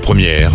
Première,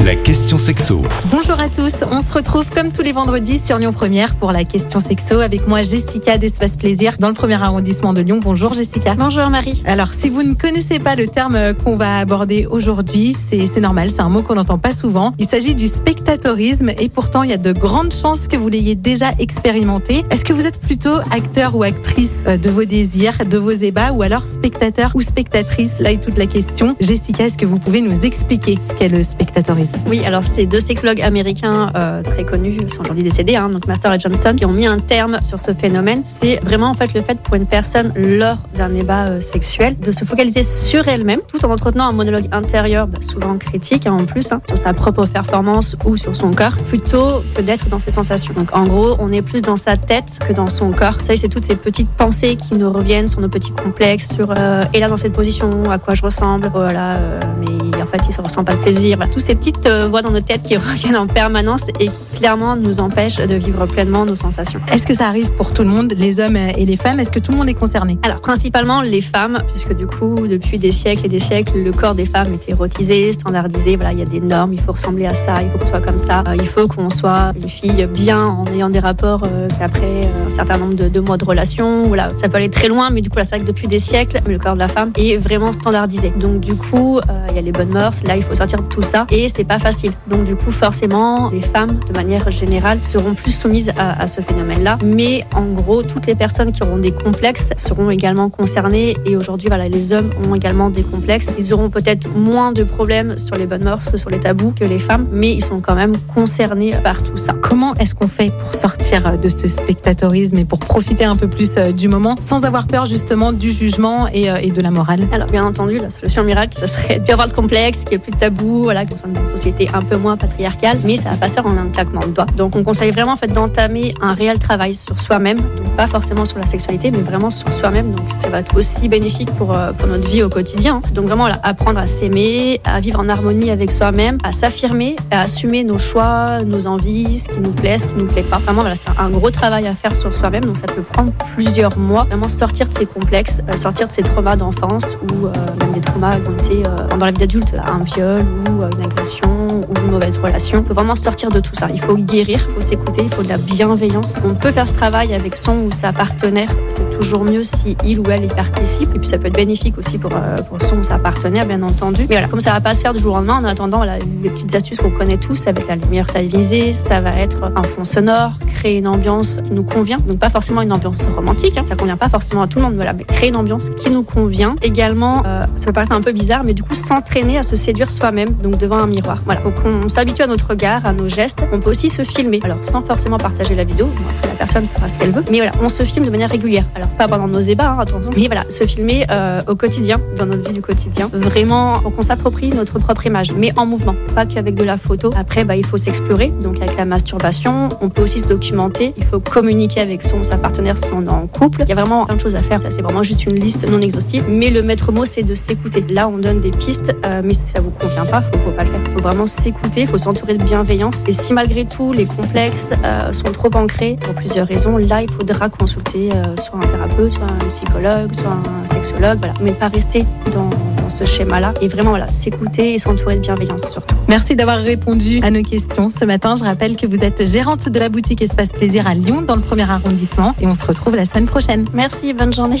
la question sexo. Bonjour à tous, on se retrouve comme tous les vendredis sur Lyon Première pour la question sexo avec moi Jessica d'Espace Plaisir dans le premier arrondissement de Lyon. Bonjour Jessica. Bonjour Marie. Alors si vous ne connaissez pas le terme qu'on va aborder aujourd'hui, c'est normal, c'est un mot qu'on n'entend pas souvent. Il s'agit du spectatorisme et pourtant il y a de grandes chances que vous l'ayez déjà expérimenté. Est-ce que vous êtes plutôt acteur ou actrice euh, de vos désirs, de vos ébats ou alors spectateur ou spectatrice? Là est toute la question. Jessica, est-ce que vous pouvez nous expliquer ce qu'est le spectatorisme? Oui, alors c'est deux sexologues américains euh, très connus, sont aujourd'hui décédés, hein, donc Master et Johnson, qui ont mis un terme sur ce phénomène. C'est vraiment en fait le fait pour une personne lors d'un débat euh, sexuel de se focaliser sur elle-même, tout en entretenant un monologue intérieur, bah, souvent critique hein, en plus, hein, sur sa propre performance ou sur son corps, plutôt que d'être dans ses sensations. Donc en gros, on est plus dans sa tête que dans son corps. Savez, c'est toutes ces petites pensées qui nous reviennent sur nos petits complexes, sur euh, et là dans cette position, à quoi je ressemble, voilà, euh, mais en fait il se ressent pas le plaisir. Toutes ces petites euh, voix dans nos têtes qui reviennent en permanence et qui clairement nous empêchent de vivre pleinement nos sensations. Est-ce que ça arrive pour tout le monde, les hommes et les femmes? Est-ce que tout le monde est concerné? Alors principalement les femmes, puisque du coup depuis des siècles et des siècles, le corps des femmes est érotisé, standardisé. Voilà, il y a des normes, il faut ressembler à ça, il faut qu'on soit comme ça, Euh, il faut qu'on soit une fille bien en ayant des rapports euh, qu'après un certain nombre de, de mois de relation. Voilà, ça peut aller très loin, mais du coup là c'est vrai que depuis des siècles, le corps de la femme est vraiment standardisé. Donc du coup, euh, il y a les bonnes mœurs, là il faut sortir de tout ça et c'est pas facile. Donc du coup forcément, les femmes de manière générale seront plus soumises à, à ce phénomène-là. Mais en gros, toutes les personnes qui auront des complexes seront également concernées et aujourd'hui voilà, les hommes ont également des complexes. Ils auront peut-être moins de problèmes sur les bonnes mœurs, sur les tabous que les femmes, mais ils sont quand même concernés par tout ça. Comment est-ce qu'on fait pour sortir euh, de ce spectatorisme et pour profiter un peu plus euh, du moment sans avoir peur justement du jugement et, euh, et de la morale? Alors bien entendu, la solution miracle, ce serait de plus avoir de complexe, qu'il n'y ait plus de tabou, voilà, qu'on soit une société un peu moins patriarcale, mais ça va pas se faire en un claquement de doigts. Donc on conseille vraiment en fait d'entamer un réel travail sur soi-même, donc pas forcément sur la sexualité, mais vraiment sur soi-même. Donc ça va être aussi bénéfique pour, euh, pour notre vie au quotidien. Donc vraiment apprendre à s'aimer, à vivre en harmonie avec soi-même, à s'affirmer, à assumer nos choix, nos envies, ce qui nous plaît, ce qui nous plaît pas. Vraiment voilà, c'est un gros travail à faire sur soi-même, donc ça peut prendre plusieurs mois. Vraiment sortir de ces complexes, euh, sortir de ces traumas d'enfance ou euh, même des traumas qui ont dans la vie d'adulte, un viol ou une agression ou une mauvaise relation. Il faut vraiment sortir de tout ça. Il faut guérir, il faut s'écouter, il faut de la bienveillance. On peut faire ce travail avec son ou sa partenaire. C'est toujours mieux si il ou elle y participe. Et puis ça peut être bénéfique aussi pour, euh, pour son ou sa partenaire, bien entendu. Mais voilà, comme ça va pas se faire du jour au lendemain, en attendant, voilà, les petites astuces qu'on connaît tous avec la lumière stabilisée, ça va être un fond sonore, créer une ambiance qui nous convient. Donc pas forcément une ambiance romantique, hein, ça convient pas forcément à tout le monde, voilà, mais créer une ambiance qui nous convient. Également, euh, ça peut paraître un peu bizarre, mais du coup s'entraîner à se séduire soi-même, donc devant un miroir. Voilà, faut qu'on s'habitue à notre regard, à nos gestes. On peut aussi se filmer, alors sans forcément partager la vidéo. La personne fera ce qu'elle veut, mais voilà, on se filme de manière régulière. Alors pas pendant nos ébats, hein, attention, mais voilà, se filmer euh, au quotidien, dans notre vie du quotidien. Vraiment, qu'on s'approprie notre propre image, mais en mouvement, pas qu'avec de la photo. Après, bah, il faut s'explorer, donc avec la masturbation. On peut aussi se documenter. Il faut communiquer avec son sa partenaire si on est en couple. Il y a vraiment plein de choses à faire. Ça, c'est vraiment juste une liste non exhaustive. Mais le maître mot, c'est de s'écouter. Là, on donne des pistes, euh, mais si ça vous convient pas, faut, faut pas le faire. Vraiment s'écouter. Il faut s'entourer de bienveillance. Et si malgré tout les complexes euh, sont trop ancrés pour plusieurs raisons, là, il faudra consulter euh, soit un thérapeute, soit un psychologue, soit un sexologue. Voilà, mais pas rester dans, dans ce schéma-là. Et vraiment, voilà, s'écouter et s'entourer de bienveillance surtout. Merci d'avoir répondu à nos questions ce matin. Je rappelle que vous êtes gérante de la boutique Espace Plaisir à Lyon dans le premier arrondissement et on se retrouve la semaine prochaine. Merci, bonne journée.